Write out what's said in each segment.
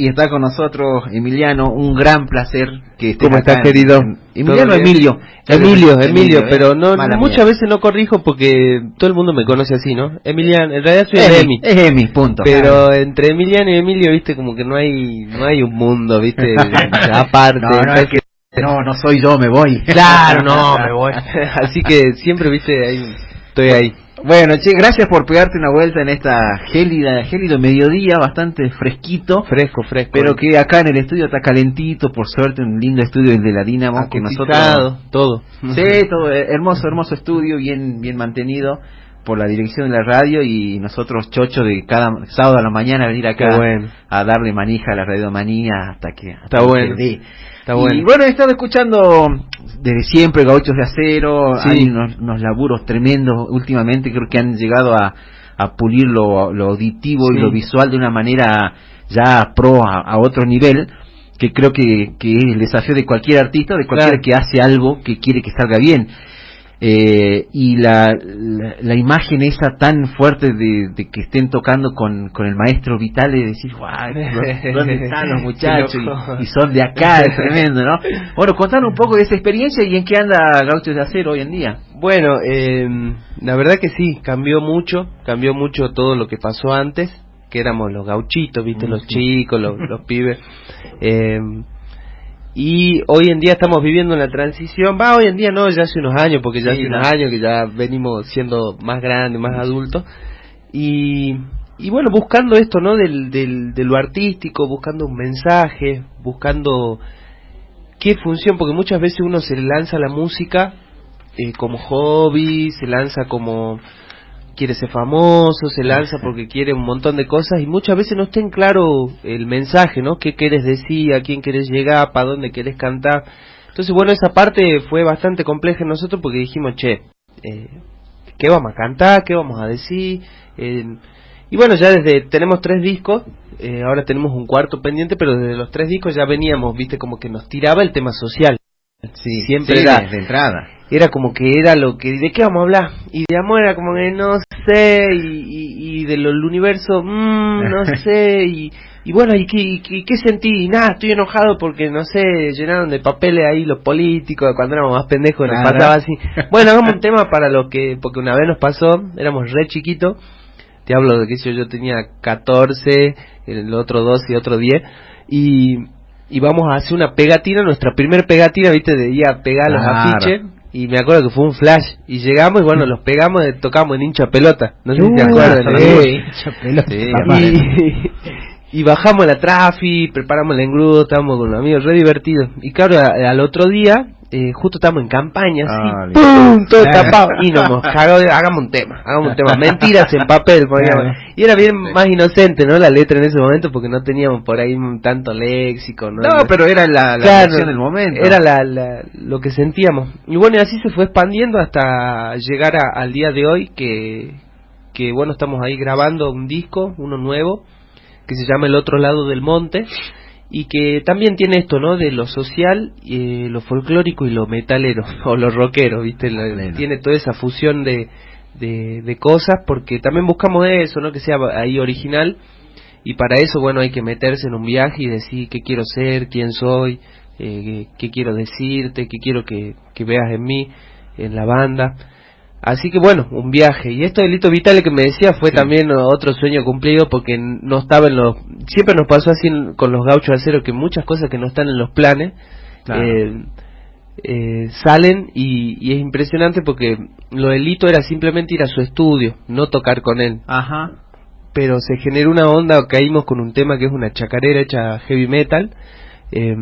Y está con nosotros Emiliano, un gran placer que estés ¿Cómo estás, querido? en- Emiliano. Emilio. Emilio, Emilio, ¿eh? pero no muchas mía. veces no corrijo porque todo el mundo me conoce así, ¿no? Emiliano, en realidad soy Emi, Emi. Es Emi, punto. Pero entre Emiliano y Emilio, viste, como que no hay no hay un mundo, viste, aparte. No, no, es que- no, no soy yo, me voy. Claro, no, me voy. Así que siempre, viste, ahí, estoy ahí. Bueno, che, gracias por pegarte una vuelta en esta gélida, gélido mediodía, bastante fresquito. Fresco, fresco. Pero que acá en el estudio está calentito, por suerte, un lindo estudio el de la Dinamo que nosotros todo. Sí, todo eh, hermoso, hermoso estudio, bien, bien mantenido por la dirección de la radio y nosotros chocho de cada sábado a la mañana venir acá bueno. a darle manija a la radiomanía hasta que hasta Está que bueno. dé. Está y bueno. bueno, he estado escuchando desde siempre Gauchos de Acero, Sí. hay unos, unos laburos tremendos últimamente, creo que han llegado a, a pulir lo, lo auditivo y lo visual de una manera ya pro a, a otro nivel, que creo que, que es el desafío de cualquier artista, de cualquiera Claro. que hace algo que quiere que salga bien. Eh, y la, la, la imagen esa tan fuerte de, de que estén tocando con, con el maestro Vital de decir, guau, ¿dónde están los muchachos? Y, y son de acá, es tremendo, ¿no? Bueno, contanos un poco de esa experiencia y en qué anda Gauchos de Acero hoy en día. Bueno, eh, la verdad que sí, cambió mucho, cambió mucho todo lo que pasó antes, que éramos los gauchitos, viste, Mm, los sí. chicos, los, los pibes. Eh, y hoy en día estamos viviendo una transición, va, hoy en día no, ya hace unos años, porque ya Sí, hace ¿no? unos años que ya venimos siendo más grandes, más adultos. Y, y bueno, buscando esto, ¿no? Del, del, de lo artístico, buscando un mensaje, buscando qué función, porque muchas veces uno se lanza la música eh, como hobby, se lanza como quiere ser famoso, se lanza porque quiere un montón de cosas y muchas veces no está en claro el mensaje, ¿no? ¿Qué querés decir? ¿A quién querés llegar? ¿Para dónde querés cantar? Entonces, bueno, esa parte fue bastante compleja en nosotros porque dijimos, che, eh, ¿qué vamos a cantar? ¿Qué vamos a decir? Eh, y bueno, ya desde, tenemos tres discos, eh, ahora tenemos un cuarto pendiente, pero desde los tres discos ya veníamos, viste, como que nos tiraba el tema social. Sí, Siempre sí, era- de, de entrada. Era como que era lo que, ¿de qué vamos a hablar? Y de amor era como que no sé, y, y, y de lo, del universo, mm, no sé, y, y bueno, ¿y qué, y qué- qué sentí? Y nada, estoy enojado porque, no sé, llenaron de papeles ahí los políticos, cuando éramos más pendejos nos Claro. pasaba así. Bueno, hagamos un tema para lo que, porque una vez nos pasó, éramos re chiquitos, te hablo de que yo, yo tenía 14, el otro 12 y otro 10, y, y vamos a hacer una pegatina, nuestra primer pegatina, viste, de ir a pegar los afiches, y me acuerdo que fue un flash, y llegamos y bueno, los pegamos, eh, tocamos en hincha pelota, no sé si te acuerdas. sí. y, y bajamos la trafi, preparamos el engrudo, estábamos con los amigos re divertidos. Y claro, a- al otro día, eh, justo estamos en campaña, así, Ah, ¡pum! todo tapado. Y nos hemos cagado de, hagamos un tema, hagamos un tema. Mentiras en papel. Claro. Y era bien más inocente, ¿no? La letra en ese momento, porque no teníamos por ahí tanto léxico, ¿no? No, pero era la, la Claro, versión del momento. Era la, la- lo que sentíamos. Y bueno, y así se fue expandiendo hasta llegar a- al día de hoy, que, que bueno, estamos ahí grabando un disco, uno nuevo, que se llama El otro lado del monte, y que también tiene esto, ¿no? De lo social, eh, lo folclórico y lo metalero, o lo rockero, ¿viste? Pleno. tiene toda esa fusión de, de, de cosas, porque también buscamos eso, ¿no? Que sea ahí original, y para eso, bueno, hay que meterse en un viaje y decir qué quiero ser, quién soy, eh, qué quiero decirte, qué quiero que, que veas en mí, en la banda. Así que bueno, un viaje. Y esto de Lito Vitale que me decía fue Sí. también otro sueño cumplido porque no estaba en los... Siempre nos pasó así con los gauchos de acero que muchas cosas que no están en los planes Claro. eh, eh, salen y, y es impresionante porque lo de Lito era simplemente ir a su estudio, no tocar con él Ajá. pero se generó una onda, caímos con un tema que es una chacarera hecha heavy metal, eh,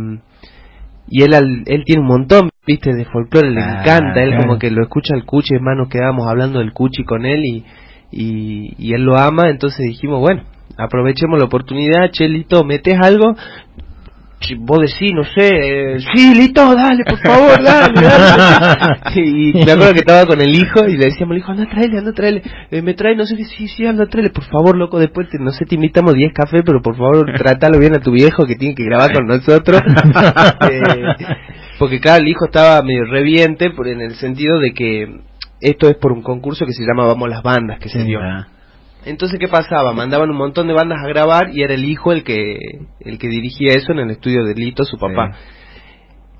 y él él tiene un montón, viste, de folclore, le encanta, él claro. como que lo escucha el cuchi, es más, nos quedábamos hablando del cuchi con él y, y, y él lo ama, entonces dijimos, bueno, aprovechemos la oportunidad, Chelito, metes algo, vos decís, no sé, eh, sí, Lito, dale, por favor, dale, dale. y me acuerdo que estaba con el hijo y le decíamos al hijo, anda, tráele, anda, tráele. Eh, me trae, no sé sí, sí, anda, tráele, por favor, loco, después, te- no sé, te invitamos 10 cafés, pero por favor, trátalo bien a tu viejo que tiene que grabar con nosotros. Eh, porque claro, el hijo estaba medio reviente por, en el sentido de que esto es por un concurso que se llama Vamos las Bandas, que se dio. Ah. Entonces, ¿qué pasaba? Mandaban un montón de bandas a grabar y era el hijo el que, el que dirigía eso en el estudio de Lito, su papá.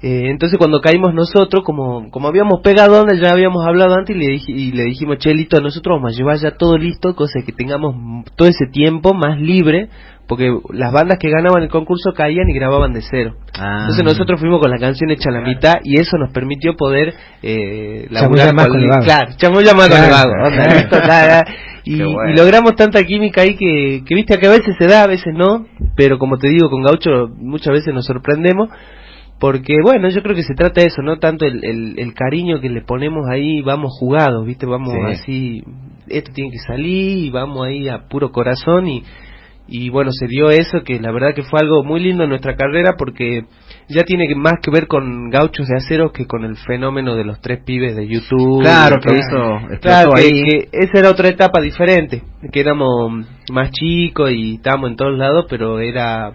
Eh, entonces cuando caímos nosotros, como, como habíamos pegado donde ya habíamos hablado antes y le, y le dijimos, che, listo, nosotros vamos a llevar ya todo listo, cosa que tengamos todo ese tiempo más libre, porque las bandas que ganaban el concurso caían y grababan de cero. Ah. Entonces nosotros fuimos con la canción hecha a la mitad y eso nos permitió poder eh, más con el vago. Claro, chamulla más con el Claro. vago. Ya. Y, Qué bueno. y logramos tanta química ahí que, que viste que a veces se da, a veces no, pero como te digo, con Gaucho muchas veces nos sorprendemos porque bueno, yo creo que se trata de eso, no tanto el, el, el cariño que le ponemos ahí, vamos jugados, ¿viste? Vamos Sí. así, esto tiene que salir y vamos ahí a puro corazón y, y bueno, se dio eso que la verdad que fue algo muy lindo en nuestra carrera porque ya tiene más que ver con gauchos de acero que con el fenómeno de los tres pibes de YouTube. Claro, que explotó Claro, que, esa era otra etapa diferente, que éramos más chicos y estábamos en todos lados, pero era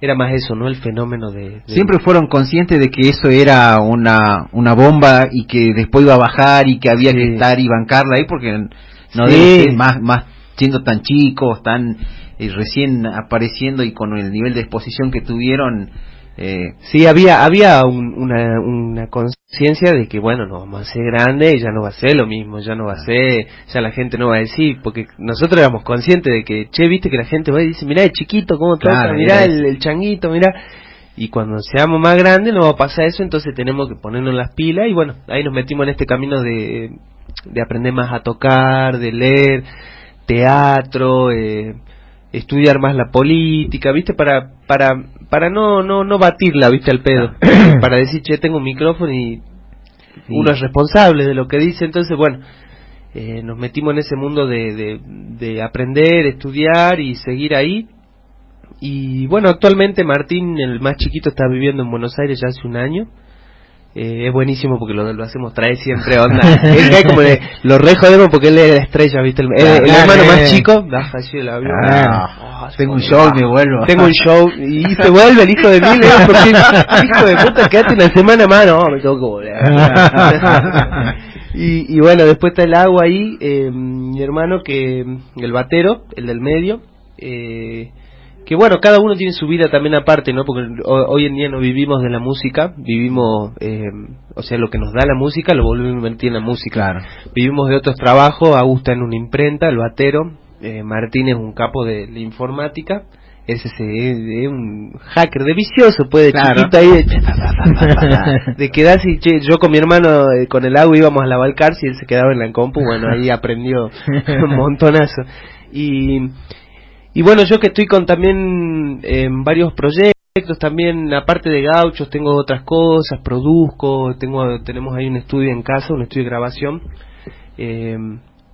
era más eso, ¿no? El fenómeno de... de- Siempre fueron conscientes de que eso era una, una bomba y que después iba a bajar y que había Sí. que estar y bancarla ahí porque no Sí. debe ser más, más siendo tan chicos, tan eh, recién apareciendo y con el nivel de exposición que tuvieron. Eh, Sí, había había un- una, una conciencia de que, bueno, no vamos a ser grande, ya no va a ser lo mismo, ya no va a ser, ya la gente no va a decir, porque nosotros éramos conscientes de que, che, viste que la gente va y dice, mirá el chiquito, cómo toca, Claro, mirá el changuito, mirá. Y cuando seamos más grandes no va a pasar eso, entonces tenemos que ponernos las pilas y bueno, ahí nos metimos en este camino de, de aprender más a tocar, de leer teatro, eh, estudiar más la política, ¿viste? Para para para no no no batirla, ¿viste? al pedo. para decir, "Che, tengo un micrófono y uno es responsable de lo que dice", entonces bueno, eh, nos metimos en ese mundo de, de, de aprender, estudiar y seguir ahí. Y bueno, actualmente Martín, el más chiquito, está viviendo en Buenos Aires ya hace un año. Eh, es buenísimo porque lo, lo hacemos traer siempre onda. es que como de, lo re jodemos porque él es la estrella, ¿viste? El, el- el Claro, hermano eh. más chico, baja el avión. Ah, Ah, tengo un show va. me vuelvo. Tengo un show y se vuelve el hijo de mil, porque hijo de puta, quédate una semana más, no, me tengo que volver. y, y bueno, después está el agua ahí, eh, mi hermano que, el batero, el del medio, eh, que bueno, cada uno tiene su vida también aparte, ¿no? Porque ho- hoy en día no vivimos de la música, vivimos, eh, o sea, lo que nos da la música lo volvemos a invertir en la música. Claro. Vivimos de otros trabajos, Augusta en una imprenta, el batero, eh, Martín es un capo de la informática, ese es, es un hacker de vicioso, puede Claro. chiquito ahí de, de quedarse y che, yo con mi hermano eh, con el agua íbamos a la Balcarce y él se quedaba en la compu, bueno, ahí aprendió un montonazo. Y, y bueno, yo que estoy con también en varios proyectos, también aparte de gauchos tengo otras cosas, produzco, tengo tenemos ahí un estudio en casa, un estudio de grabación. Eh,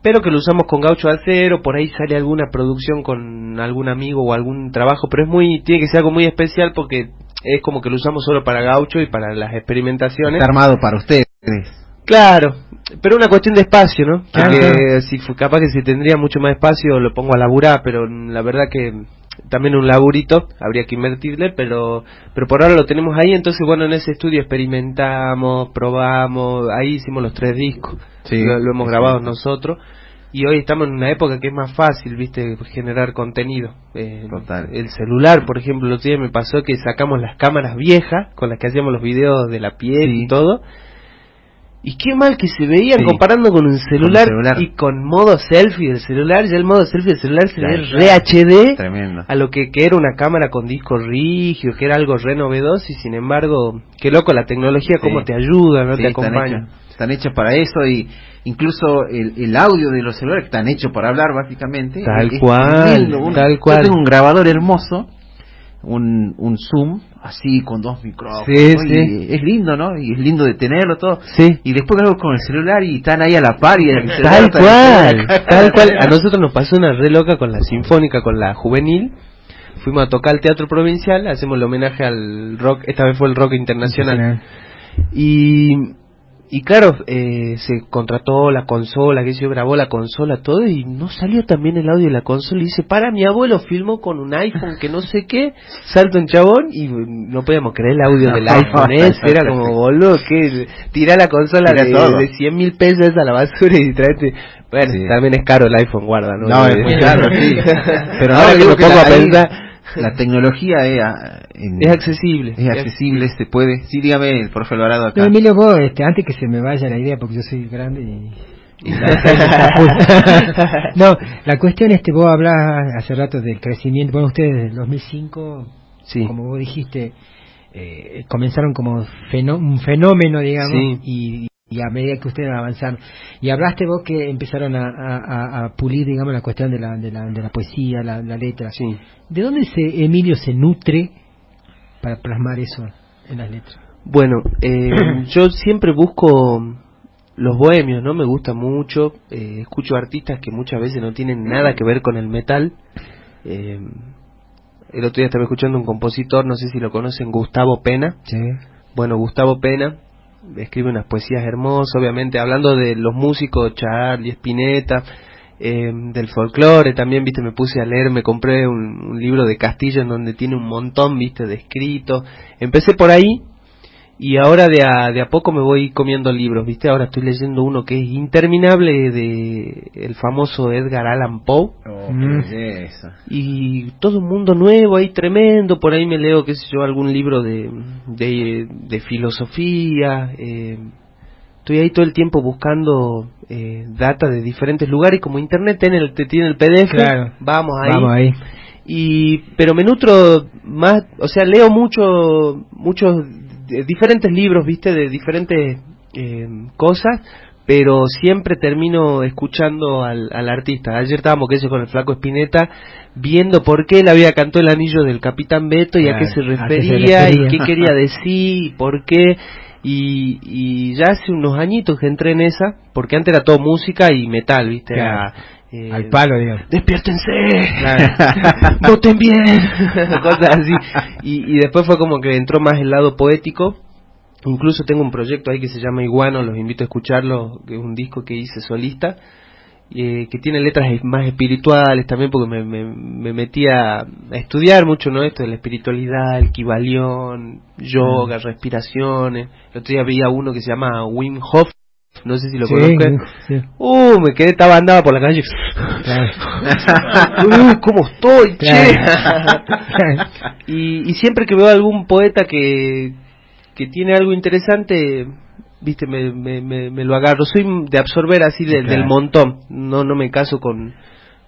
pero que lo usamos con gaucho de acero, por ahí sale alguna producción con algún amigo o algún trabajo, pero es muy, tiene que ser algo muy especial porque es como que lo usamos solo para gaucho y para las experimentaciones. Está armado para ustedes. Claro, pero una cuestión de espacio, ¿no? Claro. si fue capaz que si tendría mucho más espacio lo pongo a laburar, pero la verdad que también un laburito habría que invertirle, pero pero por ahora lo tenemos ahí, entonces bueno, en ese estudio experimentamos, probamos, ahí hicimos los tres discos, Sí. lo, lo hemos grabado nosotros y hoy estamos en una época que es más fácil, viste, generar contenido. Eh, Total. El celular, por ejemplo, el otro día me pasó que sacamos las cámaras viejas con las que hacíamos los videos de la piel Sí. y todo. Y qué mal que se veían Sí. comparando con un celular, celular. y con modo selfie del celular. Ya el modo selfie del celular se ve re HD Tremendo. a lo que, que era una cámara con disco rígido, que era algo re novedoso y sin embargo, qué loco la tecnología, Sí. cómo te ayuda, no Sí, te acompaña. están hechos para eso y incluso el, el audio de los celulares están hechos para hablar básicamente. Tal Es cual, un- tal yo cual. tengo un grabador hermoso, un, un Zoom así con dos micrófonos. Sí, ¿no? sí. Y es lindo, ¿no? Y es lindo de tenerlo todo. Sí. Y después grabo con el celular y están ahí a la par y el Tal cual, tal cual. A nosotros nos pasó una re loca con la sinfónica, con la juvenil. Fuimos a tocar al Teatro Provincial, hacemos el homenaje al rock, esta vez fue el rock internacional. Y, y claro, eh, se contrató la consola, que se grabó la consola, todo, y no salió también el audio de la consola. Y dice, para, mi abuelo filmó con un iPhone que no sé qué, salto en chabón, y no podíamos creer el audio del iPhone ese, era como, boludo, que tira la consola de, de, 100 mil pesos a la basura y traete... Bueno, también es caro el iPhone, guarda, ¿no? No, es muy caro, sí. Pero ahora que lo pongo a pensar la tecnología es, es accesible. Es accesible, se puede. Sí, dígame, el profe Alvarado acá. No, Emilio, vos, este, antes que se me vaya la idea, porque yo soy grande y... no, la cuestión es que vos hablas hace rato del crecimiento, bueno, ustedes desde el 2005, sí. como vos dijiste, eh, comenzaron como un fenómeno, digamos, y, y a medida que ustedes avanzaron. Y hablaste vos que empezaron a, pulir, digamos, la cuestión de la, de la, de la poesía, la, letra. Sí. ¿De dónde se, Emilio se nutre para plasmar eso en las letras? Bueno, eh, yo siempre busco los bohemios, ¿no? Me gusta mucho. Eh, escucho artistas que muchas veces no tienen nada que ver con el metal. Eh, el otro día estaba escuchando un compositor, no sé si lo conocen, Gustavo Pena. Sí. Bueno, Gustavo Pena escribe unas poesías hermosas, obviamente, hablando de los músicos, Charlie, Spinetta, eh, del folclore, también, viste, me puse a leer, me compré un, libro de Castillo en donde tiene un montón, viste, de escritos. Empecé por ahí y ahora de a, de a poco me voy comiendo libros, viste, ahora estoy leyendo uno que es interminable de el famoso Edgar Allan Poe. Oh, mm. Y todo un mundo nuevo ahí tremendo, por ahí me leo, qué sé yo, algún libro de, de, filosofía. Eh, estoy ahí todo el tiempo buscando eh, data de diferentes lugares, como internet tiene el, te tiene el PDF, vamos ahí. Vamos ahí. Y, pero me nutro más, o sea, leo mucho, muchos diferentes libros, viste, de diferentes eh, cosas, pero siempre termino escuchando al, al artista. Ayer estábamos, que con el flaco Espineta, viendo por qué él había cantado el anillo del Capitán Beto y a, qué se refería, y qué quería decir y por qué. Y, y ya hace unos añitos que entré en esa, porque antes era todo música y metal, ¿viste? Eh, Al palo, digamos. Despiértense, voten bien, cosas así. Y, y después fue como que entró más el lado poético. Incluso tengo un proyecto ahí que se llama Iguano, los invito a escucharlo, que es un disco que hice solista, eh, que tiene letras más espirituales también, porque me, me, me metí a, estudiar mucho, ¿no? Esto de la espiritualidad, el kibalión, yoga, mm. respiraciones. El otro día veía uno que se llama Wim Hof, no sé si lo conocen. Uh, me quedé, estaba andaba por la calle. uh, ¿cómo estoy, che? y, y siempre que veo algún poeta que, que tiene algo interesante, viste, me, me, me, lo agarro. Soy de absorber así del montón. No, no me caso con,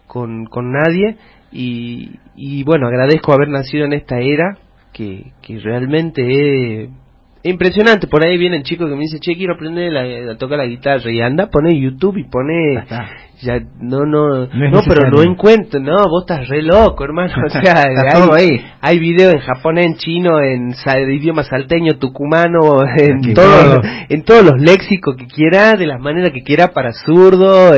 con, con nadie. Y, y bueno, agradezco haber nacido en esta era que, que realmente he Impresionante, por ahí viene el chico que me dice, che, quiero aprender a tocar la guitarra y anda, pone YouTube y pone, ya, no, no, no, pero no encuentro, no, vos estás re loco, hermano, o sea, hay, hay videos en japonés, en chino, en idioma salteño, tucumano, en todos, en todos los léxicos que quiera, de las maneras que quiera, para zurdo,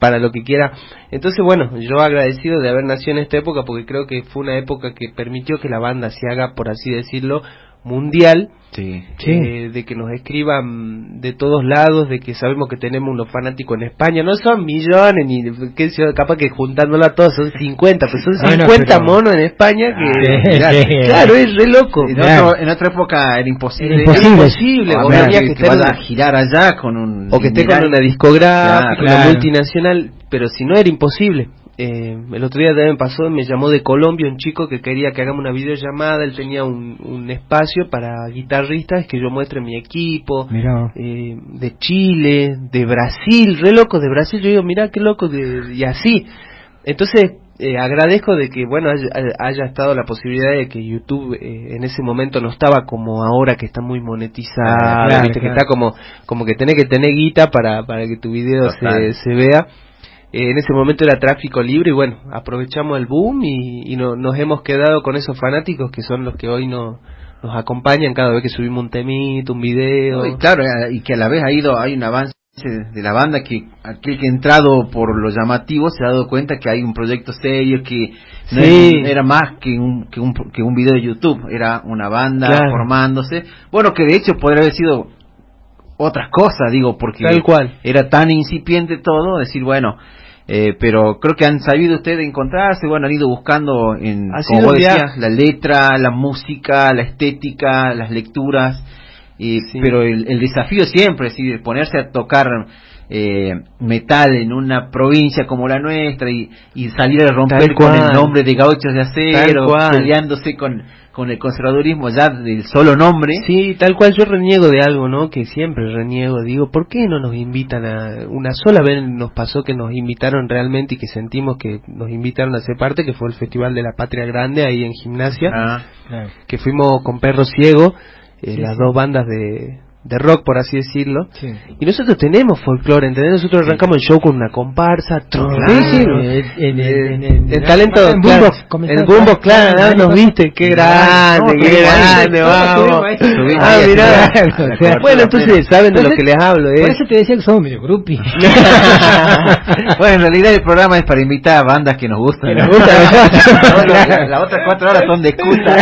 para lo que quiera. Entonces, bueno, yo agradecido de haber nacido en esta época porque creo que fue una época que permitió que la banda se haga, por así decirlo, mundial Sí. Eh, de que nos escriban de todos lados, de que sabemos que tenemos unos fanáticos en España, no son millones, ni qué capaz que juntándolo a todos son 50, pues son 50 monos en España que, claro, es re loco. En, otra época era imposible. Era imposible, o había que, que a girar allá con un... O que esté con una discográfica, una multinacional, pero si no era imposible. Eh, el otro día también pasó, me llamó de Colombia un chico que quería que hagamos una videollamada, él tenía un, un espacio para guitarristas que yo muestre mi equipo, eh, de Chile, de Brasil, re loco de Brasil, yo digo, mira qué loco, de, y así. Entonces, eh, agradezco de que, bueno, haya, estado la posibilidad de que YouTube en ese momento no estaba como ahora que está muy monetizado, que está como, como que tenés que tener guita para, para que tu video se, se vea. Eh, en ese momento era tráfico libre y bueno, aprovechamos el boom y, nos hemos quedado con esos fanáticos que son los que hoy no, nos acompañan cada vez que subimos un temito, un video. y claro, eh, y que a la vez ha ido, hay un avance de la banda que aquel que ha entrado por lo llamativo se ha dado cuenta que hay un proyecto serio que no era, más que un, que un que un video de YouTube, era una banda formándose. Bueno, que de hecho podría haber sido otras cosas, digo, porque Tal cual. era tan incipiente todo, decir, bueno, eh, pero creo que han sabido ustedes encontrarse, bueno, han ido buscando en, como vos decías, la letra, la música, la estética, las lecturas, y, pero el, el, desafío siempre es decir, ponerse a tocar eh, metal en una provincia como la nuestra y, y salir a romper con el nombre de gauchos de acero, peleándose con, con el conservadurismo ya del solo nombre. Sí, tal cual yo reniego de algo, ¿no? Que siempre reniego. Digo, ¿por qué no nos invitan a... Una sola vez nos pasó que nos invitaron realmente y que sentimos que nos invitaron a ser parte, que fue el Festival de la Patria Grande ahí en Gimnasia, ah, que fuimos con Perro Ciego, eh, las dos bandas de, de rock, por así decirlo. Y nosotros tenemos folclore, ¿entendés? Nosotros arrancamos el show con una comparsa. el talento. En Boombox. En Boombox, claro, nos viste. Qué grande, qué grande, vamos. Ah, mirá. Bueno, entonces saben de lo que les hablo. Por eso te decía que somos medio grupi. bueno, en realidad el programa es para invitar a bandas que nos gustan. Las otras cuatro horas son de excusa.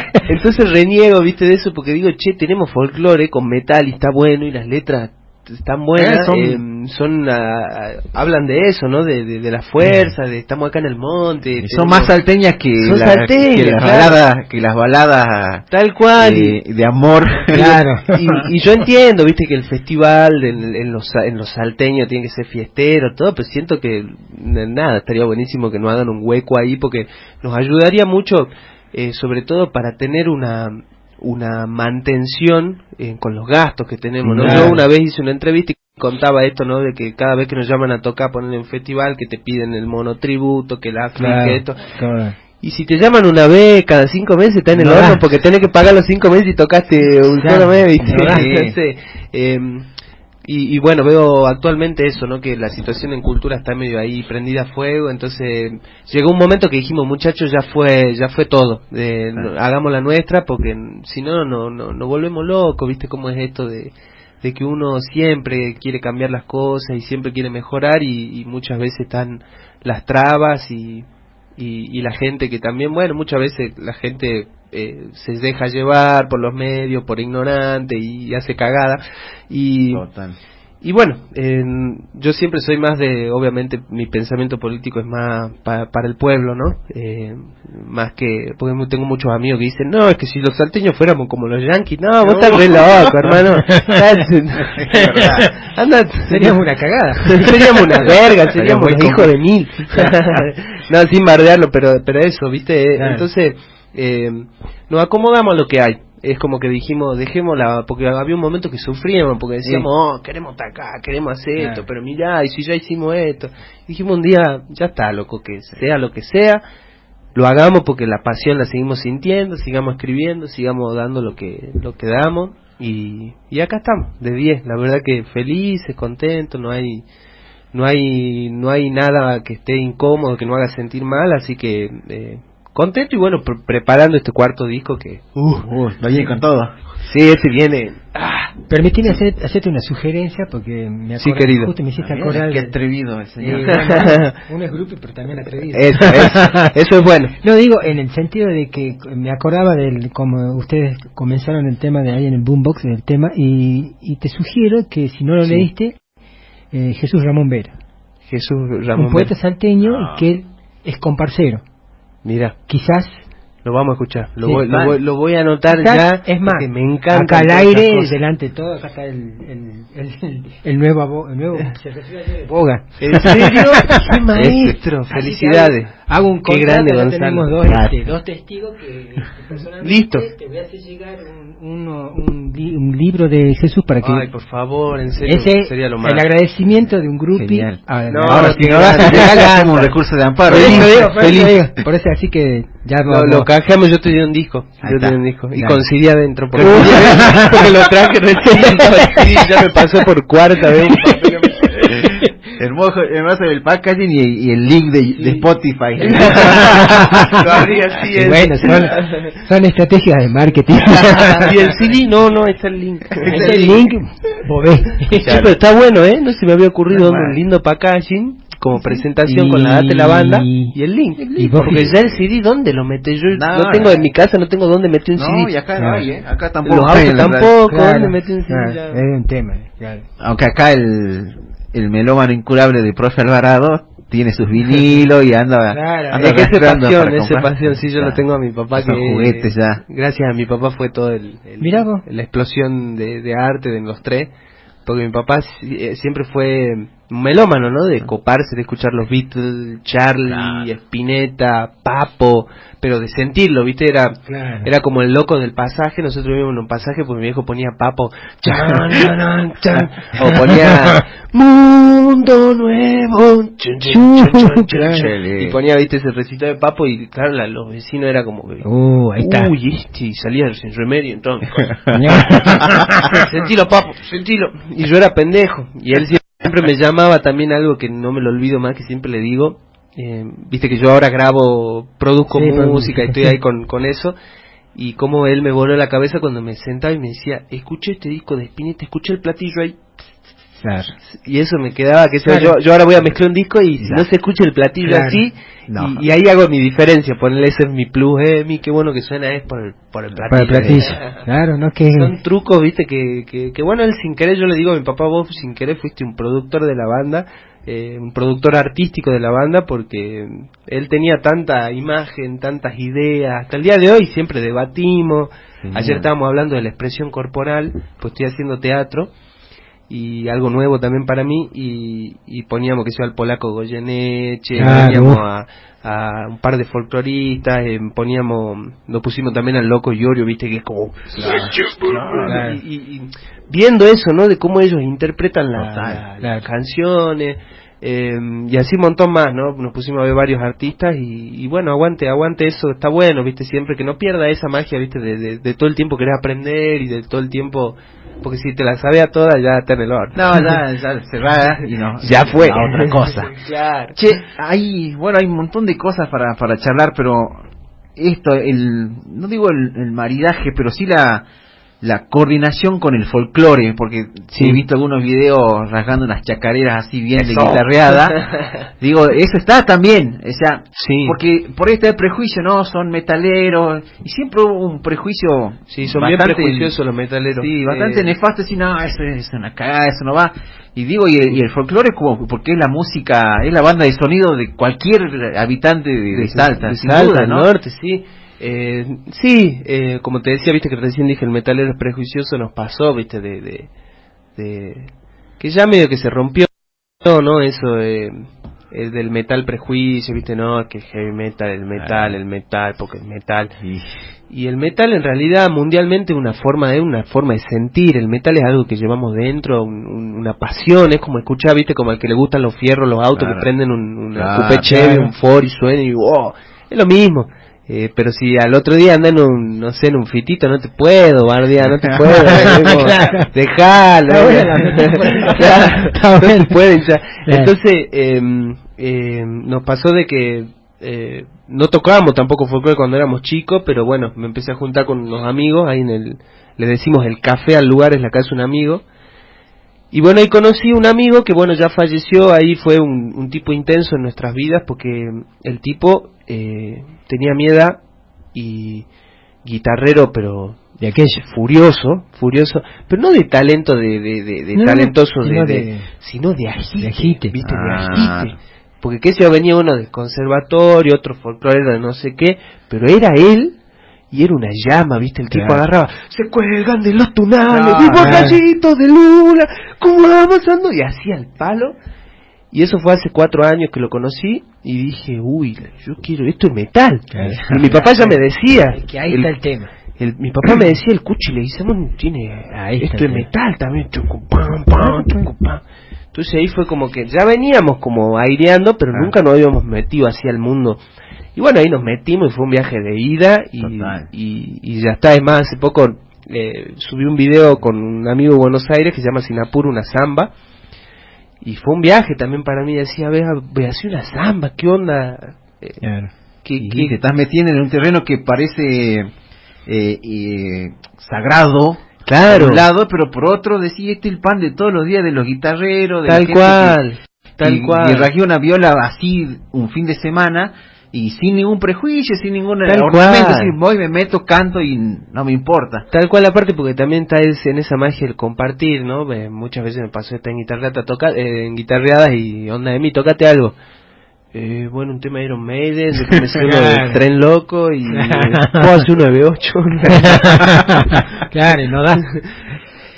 Entonces reniego, viste, de eso porque digo, che, tenemos folclore con metal y está bueno y las letras están buenas, eh, son, eh, hablan de eso, ¿no? De, de, la fuerza, de estamos acá en el monte. Son más salteñas que, que, las baladas, que las baladas tal cual de amor. Claro. y, yo entiendo, viste, que el festival en, los en los salteños tiene que ser fiestero, todo, pero siento que nada, estaría buenísimo que nos hagan un hueco ahí porque nos ayudaría mucho eh, sobre todo para tener una, una mantención eh, con los gastos que tenemos. ¿no? Yo una vez hice una entrevista y contaba esto, ¿no? De que cada vez que nos llaman a tocar, poner un festival, que te piden el monotributo, que la que esto. Y si te llaman una vez cada cinco meses, está en el horno porque tenés que pagar los cinco meses y tocaste un solo mes, ¿viste? Em, y, y, bueno, veo actualmente eso, ¿no? Que la situación en cultura está medio ahí prendida a fuego, entonces llegó un momento que dijimos, muchachos, ya fue ya fue todo, hagamos la nuestra porque si no, no, no, no volvemos locos, ¿viste cómo es esto de, de que uno siempre quiere cambiar las cosas y siempre quiere mejorar y, y muchas veces están las trabas y, y, y la gente que también, bueno, muchas veces la gente eh, se deja llevar por los medios, por ignorante y hace cagada. Y, y bueno, yo siempre soy más de, obviamente mi pensamiento político es más para el pueblo, ¿no? Eh, más que, porque tengo muchos amigos que dicen, no, es que si los salteños fuéramos como los yanquis, no, vos estás re loco, hermano. Anda, seríamos una cagada. seríamos una verga, seríamos hijos de mil. no, sin bardearlo, pero, pero eso, ¿viste? Entonces, eh, nos acomodamos a lo que hay. Es como que dijimos, dejémosla, porque había un momento que sufríamos, porque decíamos, oh, queremos estar acá, queremos hacer esto, pero mirá, y si ya hicimos esto. dijimos un día, ya está, loco, que sea lo que sea, lo hagamos porque la pasión la seguimos sintiendo, sigamos escribiendo, sigamos dando lo que, lo que damos, y, y acá estamos, de 10, la verdad que felices, contentos, no hay, no hay, no hay nada que esté incómodo, que no haga sentir mal, así que, eh, contento y bueno, preparando este cuarto disco que... Uh, uh viene con todo. Sí, este viene... Ah. Permíteme hacer, hacerte una sugerencia porque me sí, querido. justo me hiciste acordar... Qué atrevido el señor. uno es grupo pero también atrevido. Eso, eso, es bueno. No, digo, en el sentido de que me acordaba del como ustedes comenzaron el tema de ahí en el boombox, del tema, y, y te sugiero que si no lo leíste, eh, Jesús Ramón Vera. Jesús Ramón Un poeta salteño ah. que es comparcero. Mira. Quizás lo vamos a escuchar. Lo, voy, lo, voy, a anotar ya. Es más, me encanta. Acá al aire, delante de todo, acá está el, el, el, nuevo, el nuevo Boga. ¿En serio? ¡Qué maestro! Felicidades. Hago un Qué grande, tenemos dos, este, dos testigos que, personalmente Listo. te voy a hacer llegar un, un, un, libro de Jesús para que... Ay, por favor, en serio, ese, sería lo más. El agradecimiento de un grupo. no, ahora si no vas un recurso de amparo. Feliz, Por eso así que ya lo, lo canjeamos, yo te di un disco. Yo te di un disco. Y con adentro. Porque, porque lo traje recién. ya me pasó por cuarta vez. Hermoso, hermoso el packaging y, y el link de, de Spotify. Lo abrí así. Bueno, son, son, estrategias de marketing. y el CD, no, no, está el link. Está el link, Sí, pero está bueno, ¿eh? No se me había ocurrido un lindo packaging como presentación con la data de la banda y el link. ¿Y porque ya el CD, ¿dónde lo mete? Yo no, tengo en mi casa, no tengo dónde meter un CD. No, y acá no hay, ¿eh? Acá tampoco. Los tampoco, ¿dónde mete un CD? Es un tema, Aunque acá el, el melómano incurable de Profe Alvarado tiene sus vinilos y anda, claro, anda es esa pasión, esa pasión, sí, yo lo tengo a mi papá que juguetes ya. Gracias a mi papá fue todo el, el la explosión de, de arte de los tres, porque mi papá eh, siempre fue melómano, ¿no? De coparse, de escuchar los Beatles, Charlie, Spinetta, Papo, pero de sentirlo, ¿viste? Era era como el loco del pasaje, nosotros vimos un pasaje porque mi viejo ponía Papo, chan, chan, chan, o ponía Mundo Nuevo, y ponía, ¿viste? Ese recito de Papo y claro, los vecinos era como uh, ahí está. uy, este, y salía sin remedio, entonces, sentilo, Papo, sentilo, y yo era pendejo, y él siempre Siempre me llamaba también algo que no me lo olvido más, que siempre le digo. Eh, Viste que yo ahora grabo, produzco música y estoy ahí con, con eso. Y como él me voló la cabeza cuando me sentaba y me decía, escuché este disco de Spinetta, escuché el platillo ahí. Y eso me quedaba, que yo, yo ahora voy a mezclar un disco y si no se escucha el platillo así, y, ahí hago mi diferencia, ponerle ese es mi plus, eh, mi qué bueno que suena es por el, por el platillo. claro, no que... Son trucos, viste, que, que, que, bueno, él sin querer, yo le digo a mi papá, vos sin querer fuiste un productor de la banda, eh, un productor artístico de la banda, porque él tenía tanta imagen, tantas ideas, hasta el día de hoy siempre debatimos, ayer estábamos hablando de la expresión corporal, pues estoy haciendo teatro, y algo nuevo también para mí y, y poníamos que sea al polaco Goyeneche, poníamos a, a, un par de folcloristas, eh, poníamos, lo pusimos también al loco Iorio, viste que es como Y, viendo eso, ¿no? De cómo ellos interpretan las canciones. Eh, y así un montón más, ¿no? Nos pusimos a ver varios artistas y, y, bueno, aguante, aguante eso, está bueno, ¿viste? Siempre que no pierda esa magia, ¿viste? De, de, de todo el tiempo querer aprender y de todo el tiempo porque si te la sabe a toda ya el horno. No, ya, ya cerrada y no. ya fue. otra cosa. claro. Che, hay, bueno, hay un montón de cosas para, para charlar, pero esto, el, no digo el, el maridaje, pero sí la, la coordinación con el folclore, porque si he visto algunos videos rasgando unas chacareras así bien de guitarreada, digo, eso está también, o sea, sí. porque por este prejuicio, ¿no? Son metaleros, y siempre hubo un prejuicio... Sí, son bien prejuiciosos los metaleros. Sí, bastante eh, nefasto, así, no, eso es una cagada, eso no va. Y digo, y el, y el folclore como, porque es la música, es la banda de sonido de cualquier habitante de, Salta, sin duda, ¿no? norte, sí. Eh, sí, eh, como te decía, viste que recién dije el metalero es prejuicioso, nos pasó, viste, de, de, que ya medio que se rompió, no, eso de, eh, del metal prejuicio, viste, no, que heavy metal, el metal, el metal, porque el metal. Y el metal en realidad mundialmente es una forma de una forma de sentir, el metal es algo que llevamos dentro, una pasión, es como escuchar, viste, como al que le gustan los fierros, los autos que prenden un, un un Ford y suena y wow, es lo mismo. Eh, pero si al otro día anda en un, no sé, en un fitito, no te puedo, guardia, no te puedo. Dejalo. no pueden ya. Entonces, eh, nos pasó de que eh, no tocábamos tampoco folclore cuando éramos chicos, pero bueno, me empecé a juntar con unos amigos, ahí en el, le decimos el café al lugar, es la casa de un amigo. Y bueno, ahí conocí un amigo que bueno, ya falleció, ahí fue un, un tipo intenso en nuestras vidas porque el tipo eh, tenía miedo y guitarrero, pero de aquello, furioso, furioso, pero no de talento de, de, de, talentoso, sino de, sino de agite, ¿viste? De ah. agite. Porque que se venía uno del conservatorio, otro folclore de no sé qué, pero era él y era una llama, ¿viste? El tipo agarraba, se cuelgan de los tunales, vivo gallito de luna, como va pasando, y hacía el palo y eso fue hace cuatro años que lo conocí y dije, uy, yo quiero, esto es metal. Y mi papá ya me decía. Que ahí está el tema. El, mi papá me decía el cuchi, le dice, tiene, esto es metal también. Entonces ahí fue como que ya veníamos como aireando, pero ah. nunca nos habíamos metido hacia el mundo. Y bueno, ahí nos metimos y fue un viaje de ida y, y, ya está. Es más, hace poco eh, subí un video con un amigo de Buenos Aires que se llama Sinapur, una samba y fue un viaje también para mí, decía, ve, ve así una samba, ¿qué onda? Eh, que, te estás metiendo en un terreno que parece eh, eh, sagrado, claro. por un lado, pero por otro decía, este es el pan de todos los días de los guitarreros, de Tal cual. Tal cual. Y una viola así un fin de semana y sin ningún prejuicio, sin ningún Tal ornamento, voy, me meto, canto y no me importa. Tal cual aparte porque también está en esa magia el compartir, ¿no? muchas veces me pasó esta en guitarreada, toca, eh, en guitarreadas y onda de mí, tocate algo. Eh, bueno, un tema de Iron Maiden, de que me claro. tren loco y puedo hacer uno de 8 claro, no da.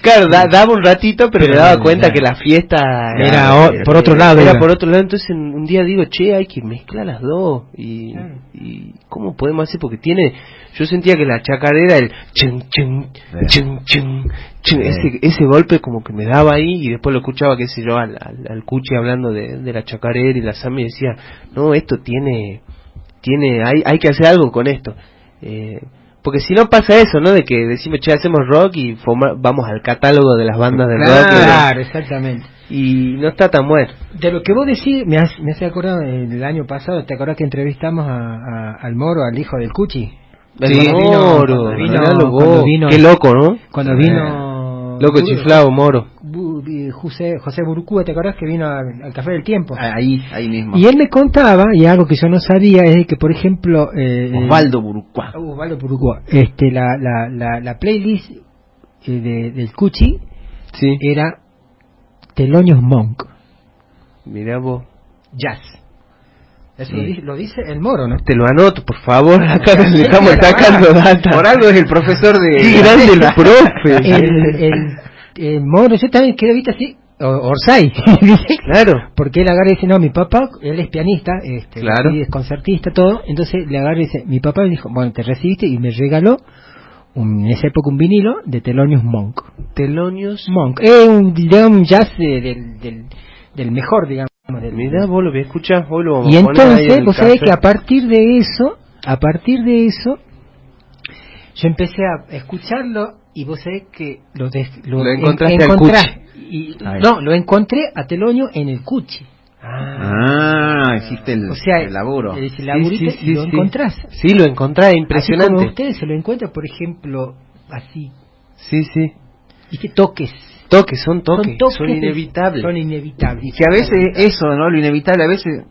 Claro, daba un ratito, pero, me daba cuenta que la fiesta era, por otro lado. Era, por otro lado, entonces un día digo, che, hay que mezclar las dos. Y, y ¿cómo podemos hacer? Porque tiene, yo sentía que la chacarera, el chen, chen, chen, chen, ese, ese golpe como que me daba ahí y después lo escuchaba, qué sé yo, al, al, Cuchi hablando de, de la chacarera y la Sami decía, no, esto tiene, tiene, hay, hay que hacer algo con esto. Eh, porque si no pasa eso, ¿no? De que decimos, che, hacemos rock y vamos al catálogo de las bandas de rock. Claro, exactamente. Y no está tan bueno. De lo que vos decís, me, has, me hace acordar el año pasado, ¿te acordás que entrevistamos a, al Moro, al hijo del Cuchi? Sí, Moro, vino, qué loco, ¿no? Cuando vino Loco chiflado, moro. José, José Burucúa, ¿te acordás que vino al, Café del Tiempo? Ah, ahí, ahí mismo. Y él me contaba, y algo que yo no sabía, es que, por ejemplo... Eh, Osvaldo Burucúa. Osvaldo Burucúa. Este, la, la, la, la playlist eh, de, del Cuchi sí. era Telonios Monk. Mira vos. Jazz. Eso lo, dice, el moro, ¿no? Te lo anoto, por favor. Acá nos estamos sacando data. Por algo es el profesor de. Qué grande el profe. El, el, moro, yo también quiero viste así. Orsay, claro. Porque él agarra y dice, no, mi papá, él es pianista, este, claro. es concertista, todo. Entonces le agarra y dice, mi papá me dijo, bueno, te recibiste y me regaló un, en esa época un vinilo de Telonius Monk. Telonius Monk. Es un, un jazz del, del, del mejor, digamos. Mira, vos lo voy a escuchar, vos lo Y entonces, vos sabés que a partir de eso, a partir de eso, yo empecé a escucharlo y vos sabés que lo, lo, encontraste al y, No, lo encontré a Teloño en el Cuchi. Ah, existe el, o sea, el laburo. El, y lo encontrás. Sí, lo encontrás, impresionante. Así ustedes se lo encuentran, por ejemplo, así. Sí, sí. Y que toques toques, son toques, son, inevitables. Son inevitables. Y que a veces eso, ¿no? Lo inevitable, a veces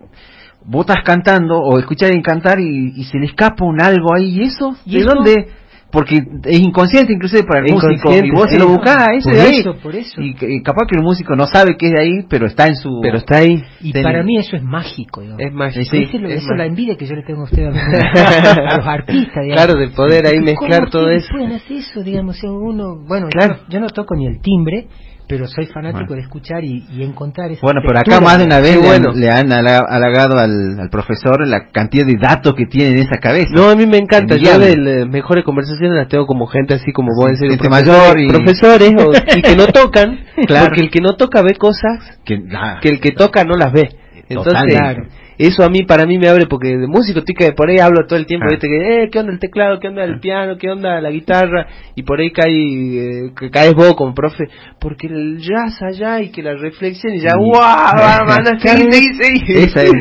vos estás cantando o escuchás alguien cantar y, se le escapa un algo ahí, ¿y eso? ¿De dónde? Porque es inconsciente inclusive para el músico. y vos se lo buscás ese por de ahí. eso, por eso. Y, capaz que el músico no sabe que es de ahí pero está en su pero está ahí y para mí eso es mágico es mágico sí, eso, es la envidia que yo le tengo a usted a, los artistas digamos. claro de poder ahí mezclar todo eso pueden hacer eso digamos uno bueno claro. yo no toco ni el timbre pero soy fanático de escuchar y, encontrar esa Bueno, pero acá más de una vez le, han, halagado al, profesor la cantidad de datos que tiene en esa cabeza. No, a mí me encanta. Yo de las mejores conversaciones las tengo como gente así como vos, en serio, mayor y... profesores y que no tocan, claro. porque el que no toca ve cosas que, que el que toca no las ve. Entonces, claro eso a mí, para mí me abre porque de músico, tica, por ahí hablo todo el tiempo, ah. que, eh, ¿qué onda el teclado? ¿Qué onda el ah. piano? ¿Qué onda la guitarra? Y por ahí cae, eh, caes vos como profe, porque el jazz allá y que la reflexión y ya, ¡guau!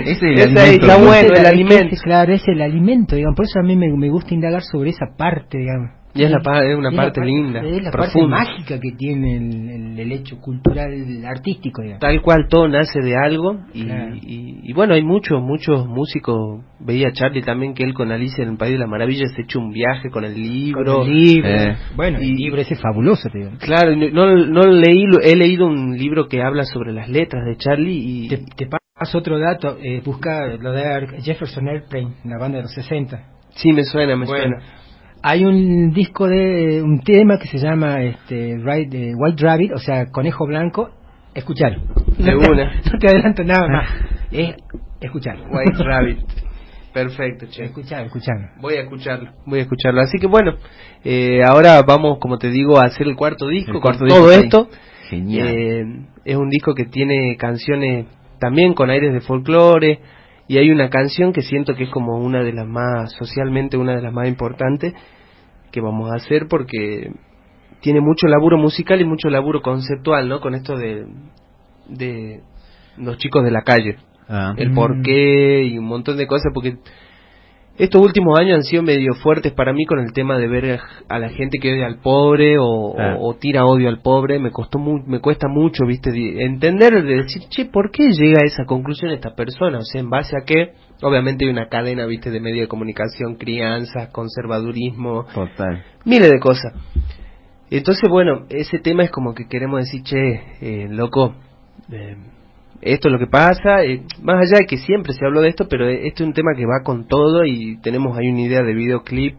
Ese es el alimento. Está bueno, el alimento. Claro, es el alimento, digamos, por eso a mí me, me gusta indagar sobre esa parte, digamos. Y es, la, es una parte linda. Es la parte mágica que tiene el, el, hecho cultural, artístico. Tal cual todo nace de algo. Y, y, bueno, hay muchos, muchos músicos. Veía Charlie también que él con Alicia en el País de las Maravillas se hecho un viaje con el libro. Eh. Bueno, el libro ese es fabuloso, te digo. Claro, no, no leí, he leído un libro que habla sobre las letras de Charlie y... Te, te paso otro dato, eh, busca lo de Jefferson Airplane, la banda de los 60. Sí, me suena, me suena hay un disco de un tema que se llama este White Rabbit, o sea, conejo blanco. Escuchar. De una. no te adelanto nada más. Es escuchar. White Rabbit. Perfecto, che. Escuchar, escuchar. Voy a escucharlo, voy a escucharlo. Así que bueno, eh, ahora vamos, como te digo, a hacer el cuarto disco con todo esto. Genial. Eh, es un disco que tiene canciones también con aires de folclore, y hay una canción que siento que es como una de las más, socialmente una de las más importantes que vamos a hacer porque tiene mucho laburo musical y mucho laburo conceptual, ¿no? Con esto de, de los chicos de la calle. Ah. El mm. por qué y un montón de cosas, porque estos últimos años han sido medio fuertes para mí con el tema de ver a la gente que odia al pobre o, tira odio al pobre. Me costó me cuesta mucho, viste, entender, de decir, che, ¿por qué llega a esa conclusión esta persona? O sea, en base a qué. Obviamente hay una cadena, viste, de medio de comunicación, crianzas, conservadurismo, Total. miles de cosas. Entonces, bueno, ese tema es como que queremos decir, che, eh, loco, eh, esto es lo que pasa, eh, más allá de que siempre se habló de esto, pero este es un tema que va con todo y tenemos ahí una idea de videoclip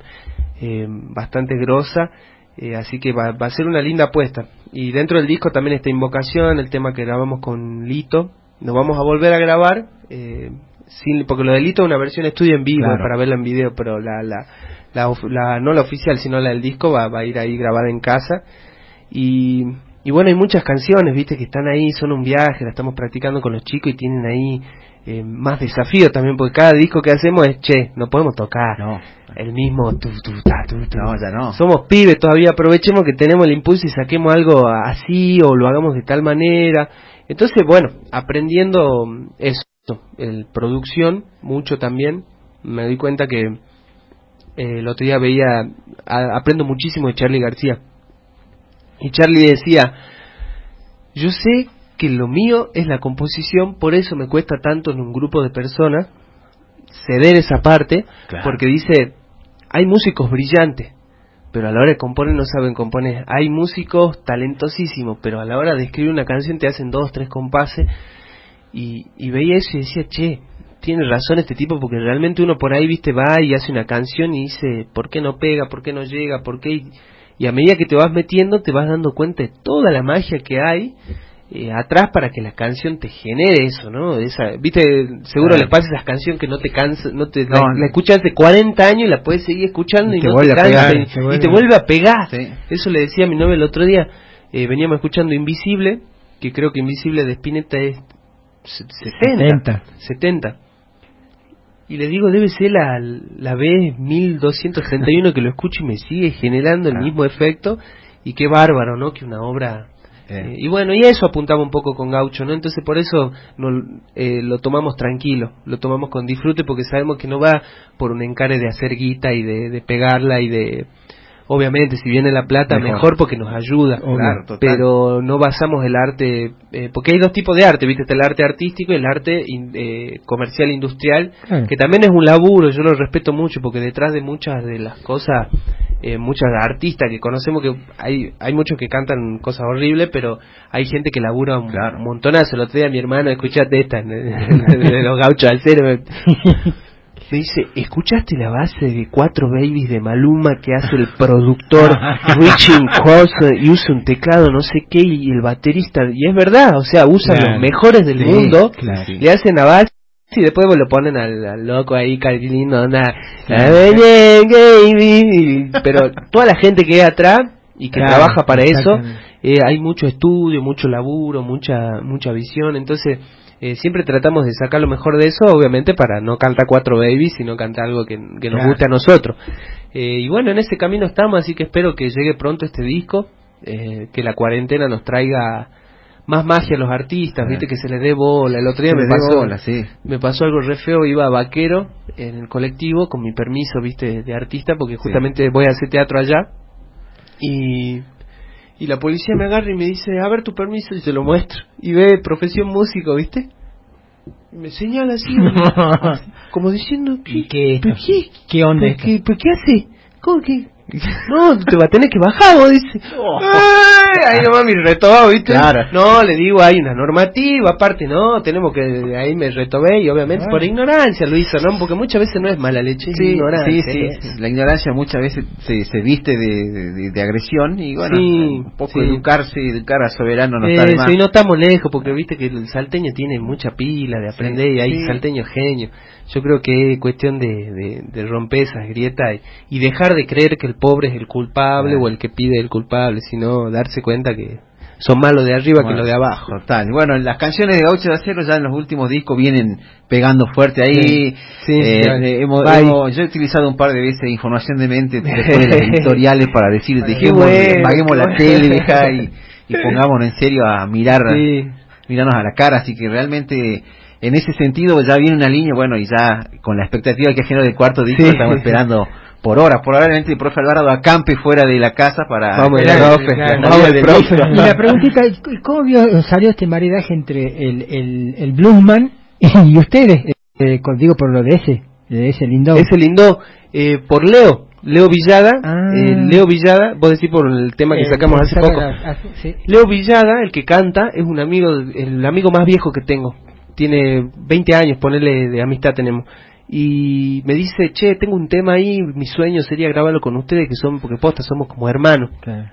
eh, bastante grosa, eh, así que va, va, a ser una linda apuesta. Y dentro del disco también está Invocación, el tema que grabamos con Lito, nos vamos a volver a grabar, sin, porque lo de Lito es una versión estudio en vivo para verla en video, pero la, la, la, no la oficial, sino la del disco va, va a ir ahí grabada en casa. Y y bueno, hay muchas canciones, viste, que están ahí, son un viaje, la estamos practicando con los chicos y tienen ahí eh, más desafío también, porque cada disco que hacemos es, che, no podemos tocar no. el mismo tu, tu, ta, tu, No, ya no. Somos pibes todavía, aprovechemos que tenemos el impulso y saquemos algo así o lo hagamos de tal manera. Entonces, bueno, aprendiendo eso, el producción, mucho también, me doy cuenta que eh, el otro día veía, aprendo muchísimo de Charlie García y Charlie decía, yo sé que lo mío es la composición, por eso me cuesta tanto en un grupo de personas ceder esa parte, porque dice, hay músicos brillantes, pero a la hora de componer no saben componer. Hay músicos talentosísimos, pero a la hora de escribir una canción te hacen dos, tres compases. Y, y veía eso y decía, che, tiene razón este tipo, porque realmente uno por ahí, viste, va y hace una canción y dice, ¿por qué no pega? ¿Por qué no llega? ¿Por qué? Y a medida que te vas metiendo te vas dando cuenta de toda la magia que hay eh, atrás para que la canción te genere eso, ¿no? Esa, viste, seguro les pasa esas canciones que no te cansa, no te la, escuchas de 40 años y la puedes seguir escuchando y, no te cansa y, te vuelve a pegar. Eso le decía a mi novia el otro día, eh, veníamos escuchando Invisible, que creo que Invisible de Spinetta es 70. 70 y le digo, debe ser la, la B1231 que lo escucho y me sigue generando el mismo efecto. Y qué bárbaro, ¿no? Que una obra... Eh. Eh, y bueno, y eso apuntaba un poco con Gaucho, ¿no? Entonces por eso no, eh, lo tomamos tranquilo, lo tomamos con disfrute porque sabemos que no va por un encare de hacer guita y de, de pegarla y de obviamente si viene la plata mejor, porque nos ayuda. Pero no basamos el arte eh, porque hay dos tipos de arte viste el arte artístico y el arte eh, comercial industrial que también es un laburo yo lo respeto mucho porque detrás de muchas de las cosas eh, muchas artistas que conocemos que hay hay muchos que cantan cosas horribles pero hay gente que labura un, montonazo. El otro día mi hermano escuchate esta de los gauchos al cero me dice, ¿escuchaste la base de Cuatro Babies de Maluma que hace el productor Richie Cross y usa un teclado no sé qué y el baterista? Y es verdad, o sea, usan los mejores del mundo, le hacen la base y después lo ponen al, loco ahí, lindo, anda, pero toda la gente que hay atrás y que trabaja para eso, eh, hay mucho estudio, mucho laburo, mucha mucha visión, entonces eh, siempre tratamos de sacar lo mejor de eso, obviamente para no cantar cuatro babies, sino cantar algo que, nos guste a nosotros. Eh, y bueno, en ese camino estamos, así que espero que llegue pronto este disco, eh, que la cuarentena nos traiga más magia a los artistas, viste que se les dé bola. El otro día me pasó, me pasó algo re feo, iba a vaquero en el colectivo con mi permiso, viste, de artista, porque justamente voy a hacer teatro allá. Y y la policía me agarra y me dice, a ver tu permiso, y se lo muestro. Y ve profesión músico, ¿viste? Y me señala así, como diciendo, ¿qué, ¿Qué, qué, ¿Qué onda? ¿Qué, ¿Qué hace? ¿Cómo que? No, te va a tener que bajar, vos dice. Oh. ahí nomás mi retobado, ¿viste? Claro. No, le digo, hay una normativa, aparte, no, tenemos que, ahí me retobé y obviamente por ignorancia lo hizo, ¿no? Porque muchas veces no es mala leche, sí, ignorancia. Sí, sí, la ignorancia muchas veces se, se viste de, de, agresión y bueno, un poco educarse, educar a soberano no está de más. y no estamos lejos porque viste que el salteño tiene mucha pila de aprender y hay salteño genio yo creo que es cuestión de, de, romper esas grietas y, dejar de creer que el pobre es el culpable o el que pide el culpable, sino darse cuenta que son más los de arriba que los de abajo. Total. Bueno, las canciones de Gaucho de Acero ya en los últimos discos vienen pegando fuerte ahí. Sí, eh, hemos, yo he utilizado un par de veces información de mente después de las editoriales para decir, dejemos, paguemos la tele y, y pongámonos en serio a mirar, mirarnos a la cara. Así que realmente en ese sentido ya viene una línea, bueno, y ya con la expectativa que genera del cuarto disco estamos esperando por horas. Probablemente el profe Alvarado acampe fuera de la casa para... Vamos, profe, Y la preguntita, ¿cómo salió este maridaje entre el, el, el bluesman y ustedes? Eh, digo por lo de ese, de ese lindo. Ese lindo, eh, por Leo. Leo Villada, ah. eh, Leo Villada, vos decís por el tema que sacamos hace poco. Leo Villada, el que canta, es un amigo, el amigo más viejo que tengo. Tiene 20 años, ponerle de amistad tenemos y me dice, che, tengo un tema ahí, mi sueño sería grabarlo con ustedes, que son, porque posta, somos como hermanos.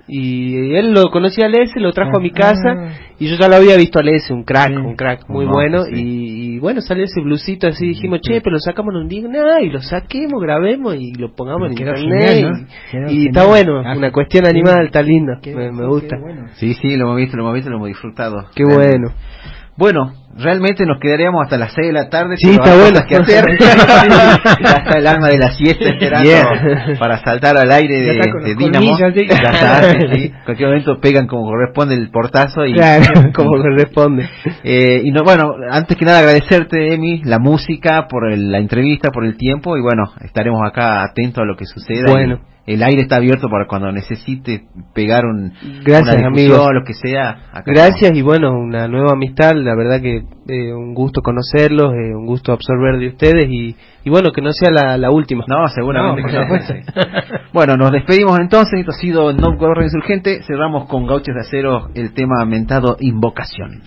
Y él lo conocía a Lese, lo trajo a mi casa, ah. y yo ya lo había visto a Lese, un crack, un crack muy bueno, y, bueno, salió ese blusito así, dijimos, che, pero lo sacamos en un día, y lo saquemos, grabemos, y lo pongamos en internet, y, está bueno, ah, una cuestión animal, está linda, me, gusta. Sí, sí, lo hemos visto, lo hemos visto, lo hemos disfrutado. Qué bueno. Bueno, realmente nos quedaríamos hasta las 6 de la tarde. Sí, está bueno. que hacer. ya está el alma de la siesta esperando para saltar al aire de, de Dinamo. Ya está, En cualquier momento pegan como corresponde el portazo y como corresponde. Eh, y no, bueno, antes que nada agradecerte, Emi, la música, por la entrevista, por el tiempo y bueno, estaremos acá atentos a lo que suceda. Bueno el aire está abierto para cuando necesite pegar un gracias amigos. lo que sea gracias y bueno una nueva amistad la verdad que eh, un gusto conocerlos eh, un gusto absorber de ustedes y, y bueno que no sea la, última. No seguramente que no. bueno nos despedimos entonces esto ha sido No Corre Insurgente cerramos con Gauchos de Acero el tema mentado Invocación